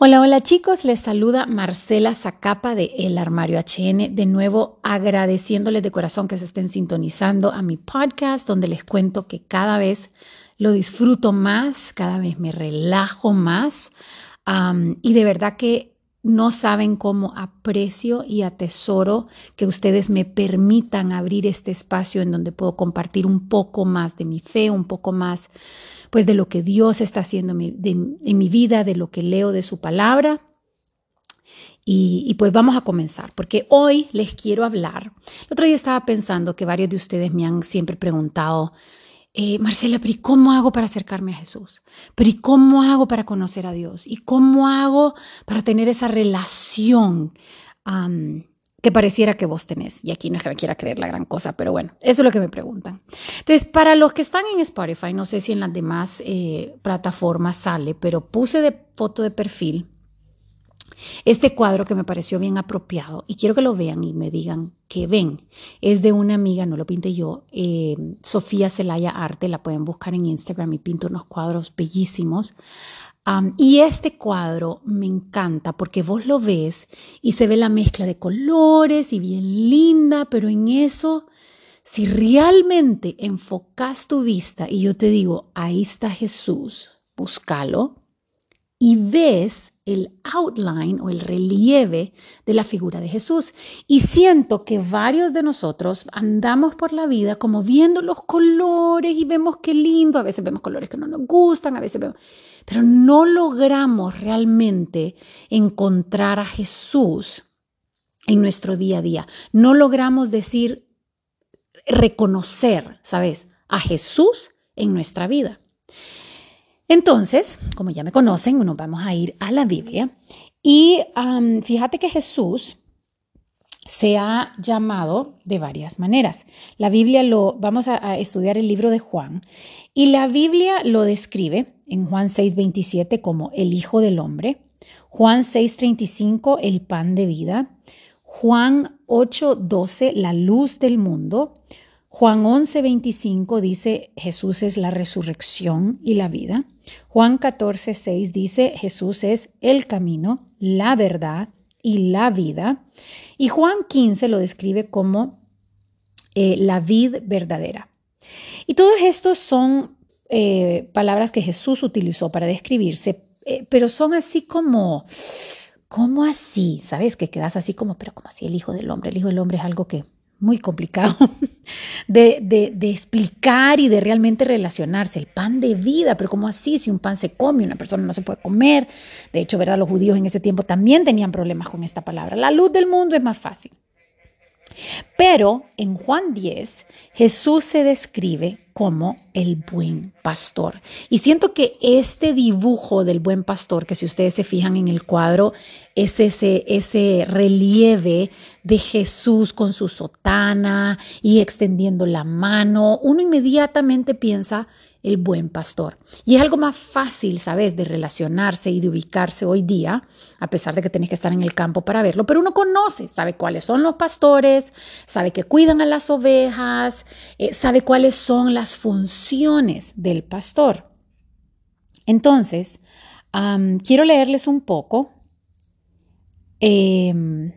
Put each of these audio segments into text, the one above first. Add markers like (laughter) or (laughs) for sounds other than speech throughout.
Hola, hola chicos, les saluda Marcela Zacapa de El Armario HN, de nuevo agradeciéndoles de corazón que se estén sintonizando a mi podcast donde les cuento que cada vez lo disfruto más, cada vez me relajo más. Y de verdad que no saben cómo aprecio y atesoro que ustedes me permitan abrir este espacio en donde puedo compartir un poco más de mi fe, un poco más pues de lo que Dios está haciendo en mi, vida, de lo que leo de su palabra. Y, pues vamos a comenzar, porque hoy les quiero hablar. El otro día estaba pensando que varios de ustedes me han siempre preguntado, eh, Marcela, pero ¿y cómo hago para acercarme a Jesús? ¿Pero y cómo hago para conocer a Dios? ¿Y cómo hago para tener esa relación? Que pareciera que vos tenés. Y aquí no es que me quiera creer la gran cosa, pero bueno, eso es lo que me preguntan. Entonces, para los que están en Spotify, no sé si en las demás eh, plataformas sale, pero puse de foto de perfil este cuadro que me pareció bien apropiado y quiero que lo vean y me digan qué ven. Es de una amiga, no lo pinté yo, eh, Sofía Celaya Arte, la pueden buscar en Instagram y pinto unos cuadros bellísimos y este cuadro me encanta porque vos lo ves y se ve la mezcla de colores y bien linda, pero en eso, si realmente enfocas tu vista y yo te digo, ahí está Jesús, búscalo y ves el outline o el relieve de la figura de Jesús. Y siento que varios de nosotros andamos por la vida como viendo los colores y vemos qué lindo, a veces vemos colores que no nos gustan, a veces vemos pero no logramos realmente encontrar a Jesús en nuestro día a día. No logramos decir, reconocer, ¿sabes? A Jesús en nuestra vida. Entonces, como ya me conocen, nos vamos a ir a la Biblia y fíjate que Jesús se ha llamado de varias maneras. La Biblia lo, vamos a, estudiar el libro de Juan y la Biblia lo describe en Juan 6:27 como el Hijo del Hombre, Juan 6:35 el pan de vida, Juan 8:12 la luz del mundo, Juan 11:25 dice Jesús es la resurrección y la vida, Juan 14:6 dice Jesús es el camino, la verdad y la vida. Y Juan 15 lo describe como eh, la vid verdadera. Y todos estos son eh, palabras que Jesús utilizó para describirse, eh, pero son así como, ¿cómo así? ¿Sabes? Que quedas así como, pero como así el Hijo del Hombre? El Hijo del Hombre es algo que muy complicado (laughs) de, de, explicar y de realmente relacionarse. El pan de vida, pero ¿cómo así? Si un pan se come, una persona no se puede comer. De hecho, ¿verdad? Los judíos en ese tiempo también tenían problemas con esta palabra. La luz del mundo es más fácil. Pero en Juan 10, Jesús se describe como el buen pastor. Y siento que este dibujo del buen pastor, que si ustedes se fijan en el cuadro, es ese, ese relieve de Jesús con su sotana y extendiendo la mano, uno inmediatamente piensa el buen pastor. Y es algo más fácil, ¿sabes?, de relacionarse y de ubicarse hoy día, a pesar de que tenés que estar en el campo para verlo, pero uno conoce, sabe cuáles son los pastores, sabe que cuidan a las ovejas, eh, sabe cuáles son las funciones del pastor. Entonces, quiero leerles un poco. Em,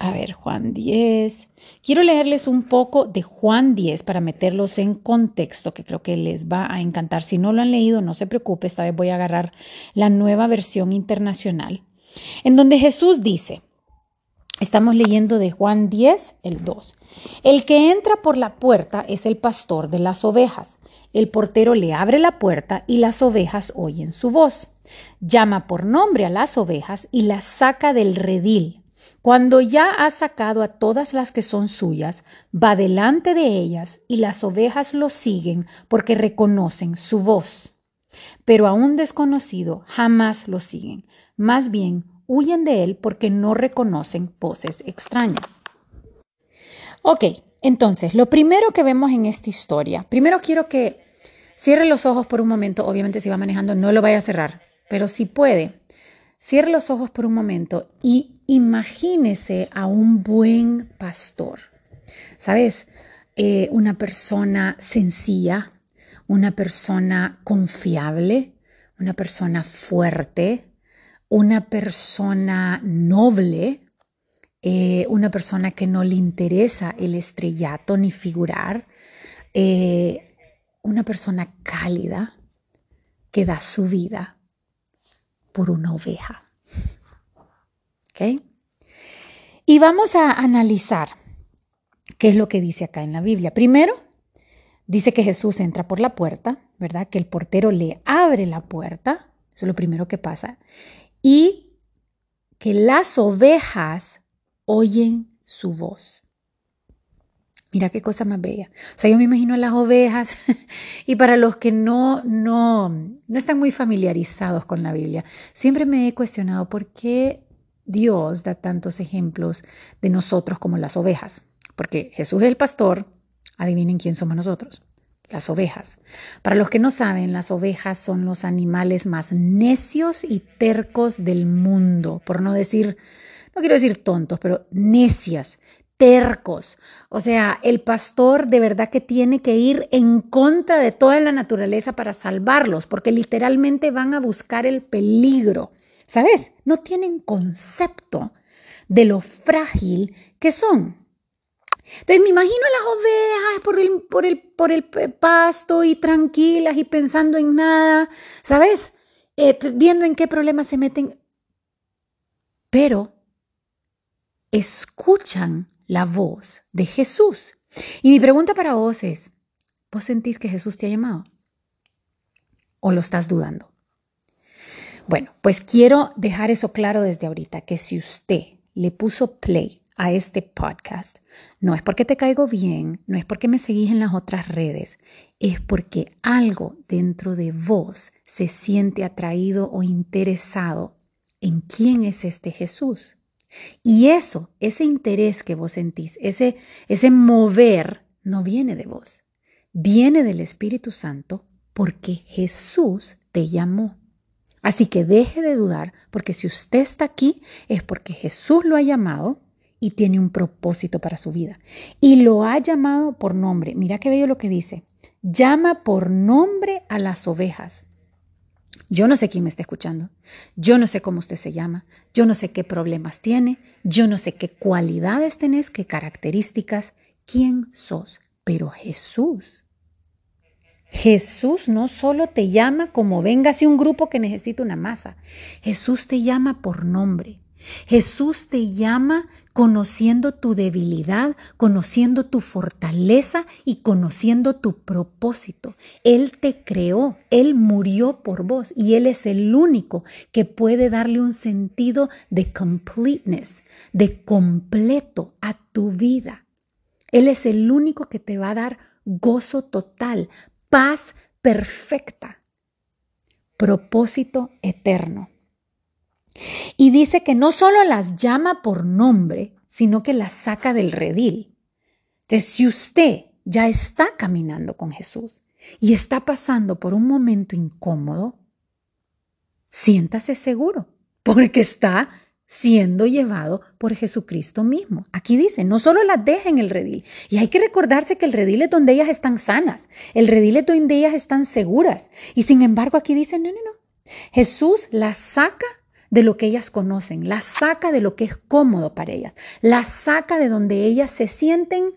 a ver, Juan 10. Quiero leerles un poco de Juan 10 para meterlos en contexto, que creo que les va a encantar. Si no lo han leído, no se preocupe, esta vez voy a agarrar la nueva versión internacional, en donde Jesús dice, estamos leyendo de Juan 10, el 2, el que entra por la puerta es el pastor de las ovejas. El portero le abre la puerta y las ovejas oyen su voz. Llama por nombre a las ovejas y las saca del redil cuando ya ha sacado a todas las que son suyas, va delante de ellas y las ovejas lo siguen porque reconocen su voz. Pero a un desconocido jamás lo siguen, más bien huyen de él porque no reconocen voces extrañas. Ok, entonces, lo primero que vemos en esta historia, primero quiero que cierre los ojos por un momento, obviamente si va manejando no lo vaya a cerrar, pero si puede, cierre los ojos por un momento y imagínese a un buen pastor. ¿Sabes? Eh, una persona sencilla, una persona confiable, una persona fuerte, una persona noble, eh, una persona que no le interesa el estrellato ni figurar, eh, una persona cálida que da su vida por una oveja. Y vamos a analizar qué es lo que dice acá en la Biblia. Primero, dice que Jesús entra por la puerta, ¿verdad? Que el portero le abre la puerta, eso es lo primero que pasa, y que las ovejas oyen su voz. Mira qué cosa más bella. O sea, yo me imagino a las ovejas (laughs) y para los que no, no, no están muy familiarizados con la Biblia, siempre me he cuestionado por qué Dios da tantos ejemplos de nosotros como las ovejas. Porque Jesús es el pastor, adivinen quién somos nosotros, las ovejas. Para los que no saben, las ovejas son los animales más necios y tercos del mundo, por no decir, no quiero decir tontos, pero necias, tercos. O sea, el pastor de verdad que tiene que ir en contra de toda la naturaleza para salvarlos, porque literalmente van a buscar el peligro. ¿Sabes? No tienen concepto de lo frágil que son. Entonces me imagino a las ovejas por el, por el, por el pasto y tranquilas y pensando en nada, ¿sabes? Eh, viendo en qué problemas se meten. Pero escuchan la voz de Jesús. Y mi pregunta para vos es, ¿vos sentís que Jesús te ha llamado? ¿O lo estás dudando? Bueno, pues quiero dejar eso claro desde ahorita, que si usted le puso play a este podcast, no es porque te caigo bien, no es porque me seguís en las otras redes, es porque algo dentro de vos se siente atraído o interesado en quién es este Jesús. Y eso, ese interés que vos sentís, ese, ese mover, no viene de vos, viene del Espíritu Santo porque Jesús te llamó. Así que deje de dudar, porque si usted está aquí es porque Jesús lo ha llamado y tiene un propósito para su vida. Y lo ha llamado por nombre. Mira qué bello lo que dice. Llama por nombre a las ovejas. Yo no sé quién me está escuchando. Yo no sé cómo usted se llama. Yo no sé qué problemas tiene. Yo no sé qué cualidades tenés, qué características, quién sos. Pero Jesús, Jesús no solo te llama como si un grupo que necesita una masa. Jesús te llama por nombre. Jesús te llama conociendo tu debilidad, conociendo tu fortaleza y conociendo tu propósito. Él te creó, Él murió por vos y Él es el único que puede darle un sentido de completeness, de completo a tu vida. Él es el único que te va a dar gozo total, paz perfecta, propósito eterno. Y dice que no solo las llama por nombre, sino que las saca del redil. Entonces, si usted ya está caminando con Jesús y está pasando por un momento incómodo, siéntase seguro, porque está siendo llevado por Jesucristo mismo. Aquí dice, no solo las deja en el redil, y hay que recordarse que el redil es donde ellas están sanas, el redil es donde ellas están seguras, y sin embargo aquí dice, no, no, no, Jesús las saca de lo que ellas conocen, la saca de lo que es cómodo para ellas, la saca de donde ellas se sienten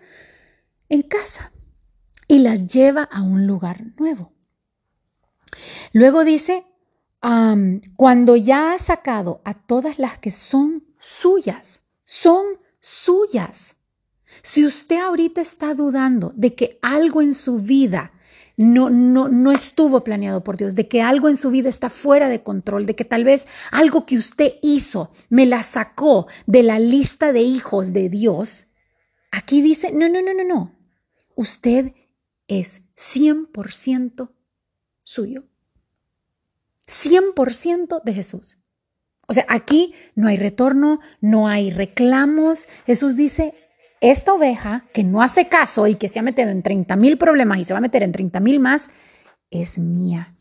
en casa y las lleva a un lugar nuevo. Luego dice, cuando ya ha sacado a todas las que son suyas, son suyas. Si usted ahorita está dudando de que algo en su vida no, no, no estuvo planeado por Dios, de que algo en su vida está fuera de control, de que tal vez algo que usted hizo me la sacó de la lista de hijos de Dios, aquí dice, no, no, no, no, no, usted es 100% suyo. 100% de Jesús. O sea, aquí no hay retorno, no hay reclamos. Jesús dice, esta oveja que no hace caso y que se ha metido en 30 mil problemas y se va a meter en 30 mil más, es mía.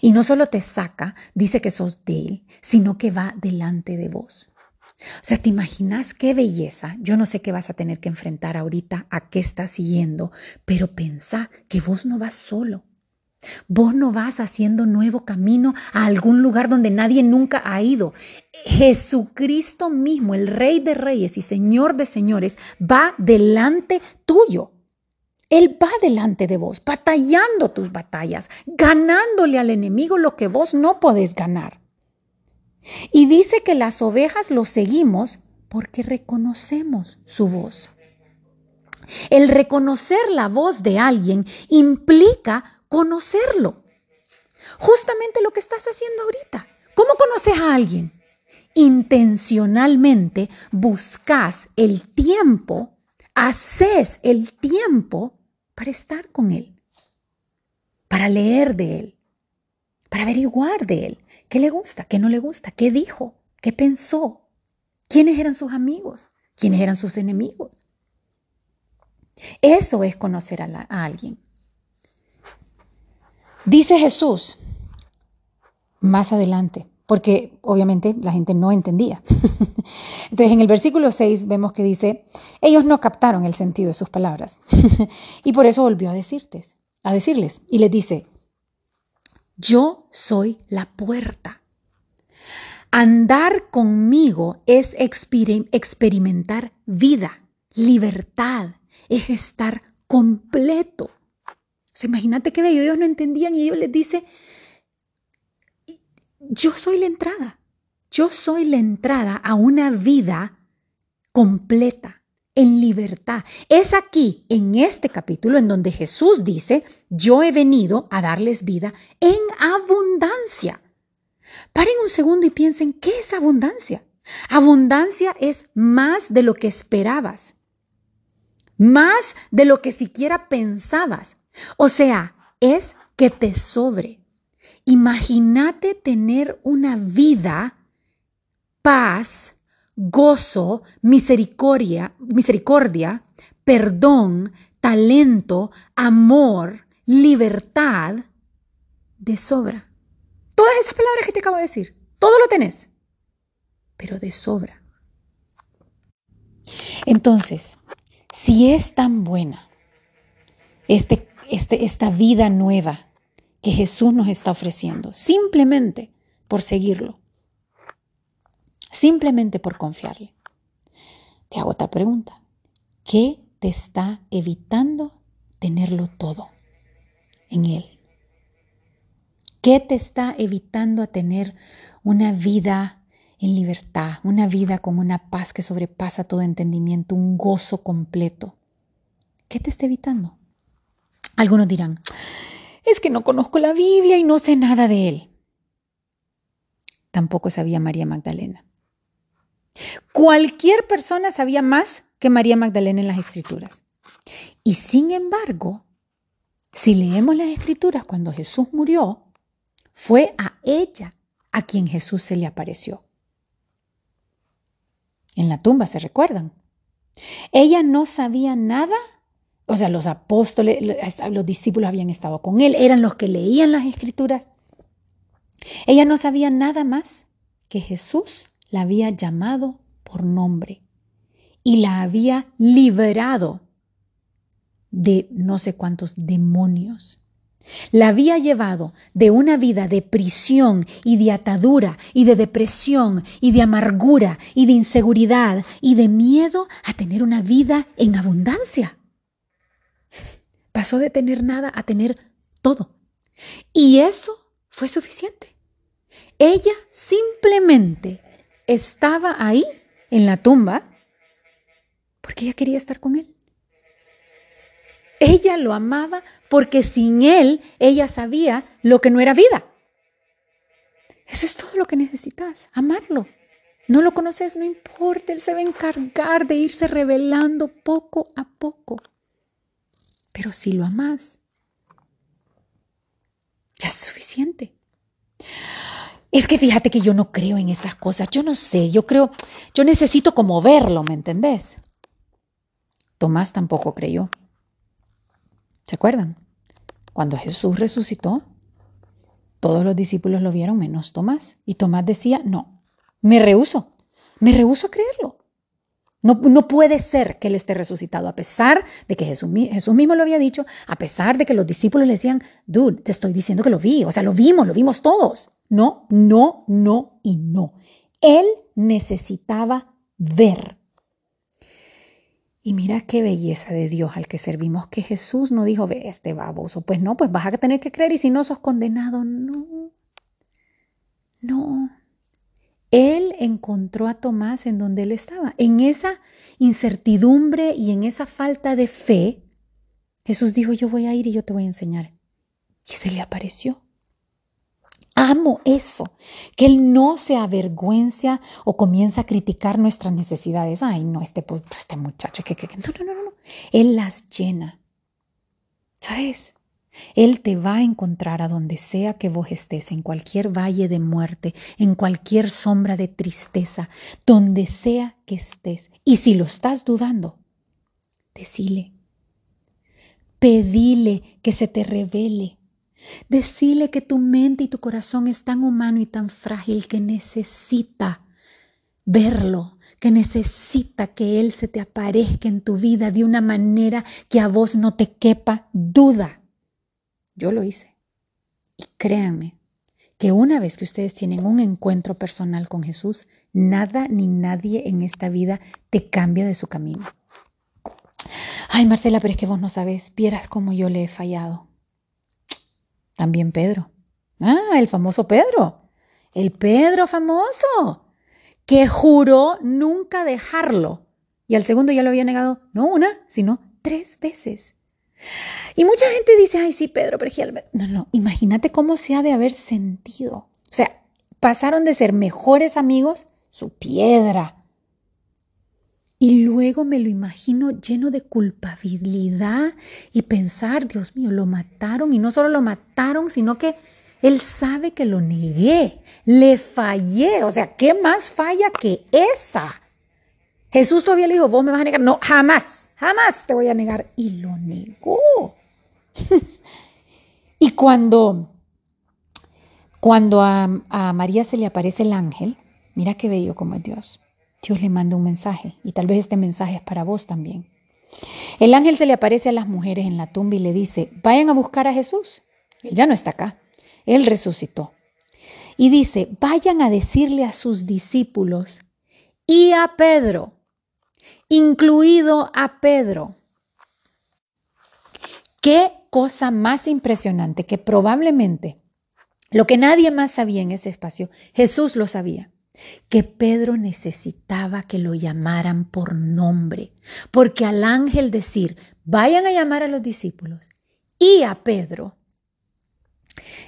Y no solo te saca, dice que sos de él, sino que va delante de vos. O sea, ¿te imaginas qué belleza? Yo no sé qué vas a tener que enfrentar ahorita, a qué estás siguiendo, pero pensá que vos no vas solo. Vos no vas haciendo nuevo camino a algún lugar donde nadie nunca ha ido. Jesucristo mismo, el Rey de Reyes y Señor de Señores, va delante tuyo. Él va delante de vos, batallando tus batallas, ganándole al enemigo lo que vos no podés ganar. Y dice que las ovejas lo seguimos porque reconocemos su voz. El reconocer la voz de alguien implica conocerlo. Justamente lo que estás haciendo ahorita. ¿Cómo conoces a alguien? Intencionalmente buscas el tiempo, haces el tiempo para estar con él, para leer de él, para averiguar de él, qué le gusta, qué no le gusta, qué dijo, qué pensó, quiénes eran sus amigos, quiénes eran sus enemigos. Eso es conocer a, a alguien. Dice Jesús más adelante, porque obviamente la gente no entendía. (laughs) Entonces en el versículo 6 vemos que dice, ellos no captaron el sentido de sus palabras. (laughs) y por eso volvió a decirles, a decirles y les dice, yo soy la puerta. Andar conmigo es experimentar vida, libertad, es estar completo imagínate qué bello, ellos no entendían y ellos les dice, yo soy la entrada, yo soy la entrada a una vida completa, en libertad. Es aquí, en este capítulo, en donde Jesús dice, yo he venido a darles vida en abundancia. Paren un segundo y piensen, ¿qué es abundancia? Abundancia es más de lo que esperabas, más de lo que siquiera pensabas, o sea, es que te sobre. Imagínate tener una vida, paz, gozo, misericordia, misericordia, perdón, talento, amor, libertad de sobra. Todas esas palabras que te acabo de decir, todo lo tenés, pero de sobra. Entonces, si es tan buena este este, esta vida nueva que Jesús nos está ofreciendo, simplemente por seguirlo, simplemente por confiarle. Te hago otra pregunta. ¿Qué te está evitando tenerlo todo en Él? ¿Qué te está evitando a tener una vida en libertad, una vida con una paz que sobrepasa todo entendimiento, un gozo completo? ¿Qué te está evitando? Algunos dirán, es que no conozco la Biblia y no sé nada de él. Tampoco sabía María Magdalena. Cualquier persona sabía más que María Magdalena en las escrituras. Y sin embargo, si leemos las escrituras cuando Jesús murió, fue a ella a quien Jesús se le apareció. En la tumba, ¿se recuerdan? Ella no sabía nada o sea, los apóstoles, los discípulos habían estado con él, eran los que leían las escrituras. Ella no sabía nada más que Jesús la había llamado por nombre y la había liberado de no sé cuántos demonios. La había llevado de una vida de prisión y de atadura y de depresión y de amargura y de inseguridad y de miedo a tener una vida en abundancia. Pasó de tener nada a tener todo. Y eso fue suficiente. Ella simplemente estaba ahí en la tumba porque ella quería estar con él. Ella lo amaba porque sin él ella sabía lo que no era vida. Eso es todo lo que necesitas, amarlo. No lo conoces, no importa, él se va a encargar de irse revelando poco a poco. Pero si lo amas, ya es suficiente. Es que fíjate que yo no creo en esas cosas. Yo no sé, yo creo, yo necesito como verlo, ¿me entendés? Tomás tampoco creyó. ¿Se acuerdan? Cuando Jesús resucitó, todos los discípulos lo vieron menos Tomás. Y Tomás decía, no, me rehuso, me rehuso a creerlo. No, puede ser que Él esté resucitado, a pesar de que Jesús, Jesús, mismo lo había dicho, a pesar de que los discípulos le decían, dude, te estoy diciendo que lo vi, o sea, lo vimos, lo vimos todos. No, no, no y no. Él necesitaba ver. Y mira qué belleza de Dios al que servimos, que Jesús no dijo, ve este baboso, pues no, pues vas a tener que creer y si no sos condenado, no, no. Él encontró a Tomás en donde él estaba, en esa incertidumbre y en esa falta de fe. Jesús dijo, yo voy a ir y yo te voy a enseñar. Y se le apareció. Amo eso, que Él no se avergüenza o comienza a criticar nuestras necesidades. Ay, no, este, pues, este muchacho, que, que, no, no, no, no. Él las llena. ¿Sabes? Él te va a encontrar a donde sea que vos estés, en cualquier valle de muerte, en cualquier sombra de tristeza, donde sea que estés. Y si lo estás dudando, decile, pedile que se te revele. Decile que tu mente y tu corazón es tan humano y tan frágil que necesita verlo, que necesita que Él se te aparezca en tu vida de una manera que a vos no te quepa duda. Yo lo hice. Y créanme que una vez que ustedes tienen un encuentro personal con Jesús, nada ni nadie en esta vida te cambia de su camino. Ay, Marcela, pero es que vos no sabes, vieras cómo yo le he fallado. También Pedro. Ah, el famoso Pedro. El Pedro famoso, que juró nunca dejarlo. Y al segundo ya lo había negado, no una, sino tres veces. Y mucha gente dice, ay, sí, Pedro, pero no, no, imagínate cómo se ha de haber sentido. O sea, pasaron de ser mejores amigos, su piedra. Y luego me lo imagino lleno de culpabilidad y pensar, Dios mío, lo mataron y no solo lo mataron, sino que él sabe que lo negué, le fallé. O sea, ¿qué más falla que esa? Jesús todavía le dijo, vos me vas a negar. No, jamás, jamás te voy a negar. Y lo negó. (laughs) y cuando, cuando a, a, María se le aparece el ángel, mira qué bello como es Dios. Dios le manda un mensaje y tal vez este mensaje es para vos también. El ángel se le aparece a las mujeres en la tumba y le dice, vayan a buscar a Jesús. Él ya no está acá. Él resucitó. Y dice, vayan a decirle a sus discípulos y a Pedro incluido a Pedro. Qué cosa más impresionante que probablemente lo que nadie más sabía en ese espacio, Jesús lo sabía, que Pedro necesitaba que lo llamaran por nombre, porque al ángel decir, vayan a llamar a los discípulos y a Pedro,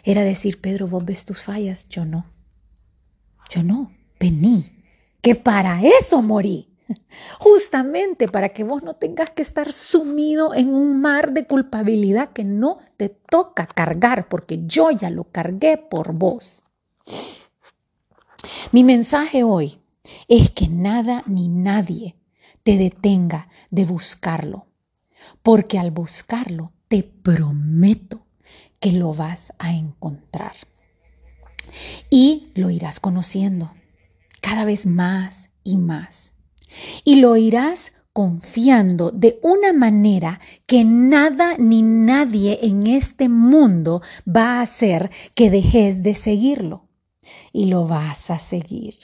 era decir, Pedro, vos ves tus fallas, yo no, yo no, vení, que para eso morí. (laughs) Justamente para que vos no tengas que estar sumido en un mar de culpabilidad que no te toca cargar, porque yo ya lo cargué por vos. Mi mensaje hoy es que nada ni nadie te detenga de buscarlo, porque al buscarlo te prometo que lo vas a encontrar. Y lo irás conociendo cada vez más y más y lo irás confiando de una manera que nada ni nadie en este mundo va a hacer que dejes de seguirlo. Y lo vas a seguir.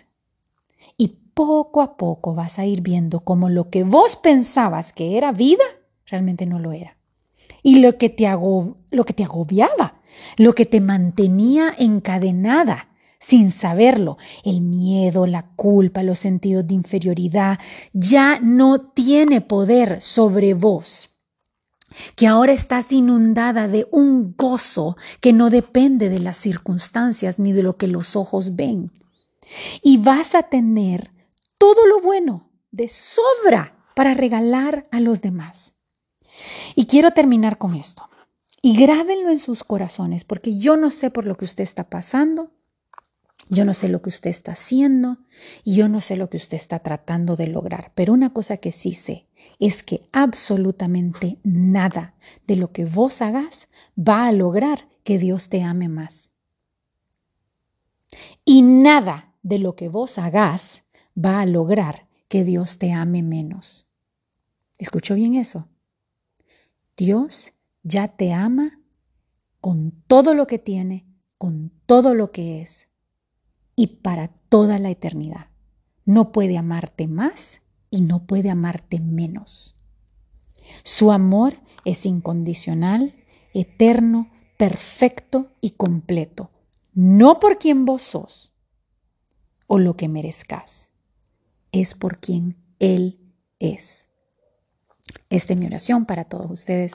Y poco a poco vas a ir viendo cómo lo que vos pensabas que era vida, realmente no lo era. Y lo que te, lo que te agobiaba, lo que te mantenía encadenada, sin saberlo. El miedo, la culpa, los sentidos de inferioridad ya no tiene poder sobre vos que ahora estás inundada de un gozo que no depende de las circunstancias ni de lo que los ojos ven. Y vas a tener todo lo bueno de sobra para regalar a los demás. Y quiero terminar con esto. Y grábenlo en sus corazones, porque yo no sé por lo que usted está pasando, yo no sé lo que usted está haciendo y yo no sé lo que usted está tratando de lograr, pero una cosa que sí sé es que absolutamente nada de lo que vos hagas va a lograr que Dios te ame más. Y nada de lo que vos hagas va a lograr que Dios te ame menos. ¿Escuchó bien eso? Dios ya te ama con todo lo que tiene, con todo lo que es y para toda la eternidad. No puede amarte más y no puede amarte menos. Su amor es incondicional, eterno, perfecto y completo, no por quien vos sos o lo que merezcas, es por quien Él es. Esta es mi oración para todos ustedes.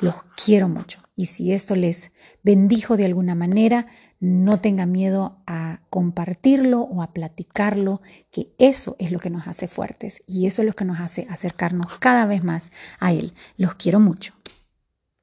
Los quiero mucho. Y si esto les bendijo de alguna manera, no tenga miedo a compartirlo o a platicarlo, que eso es lo que nos hace fuertes y eso es lo que nos hace acercarnos cada vez más a Él. Los quiero mucho.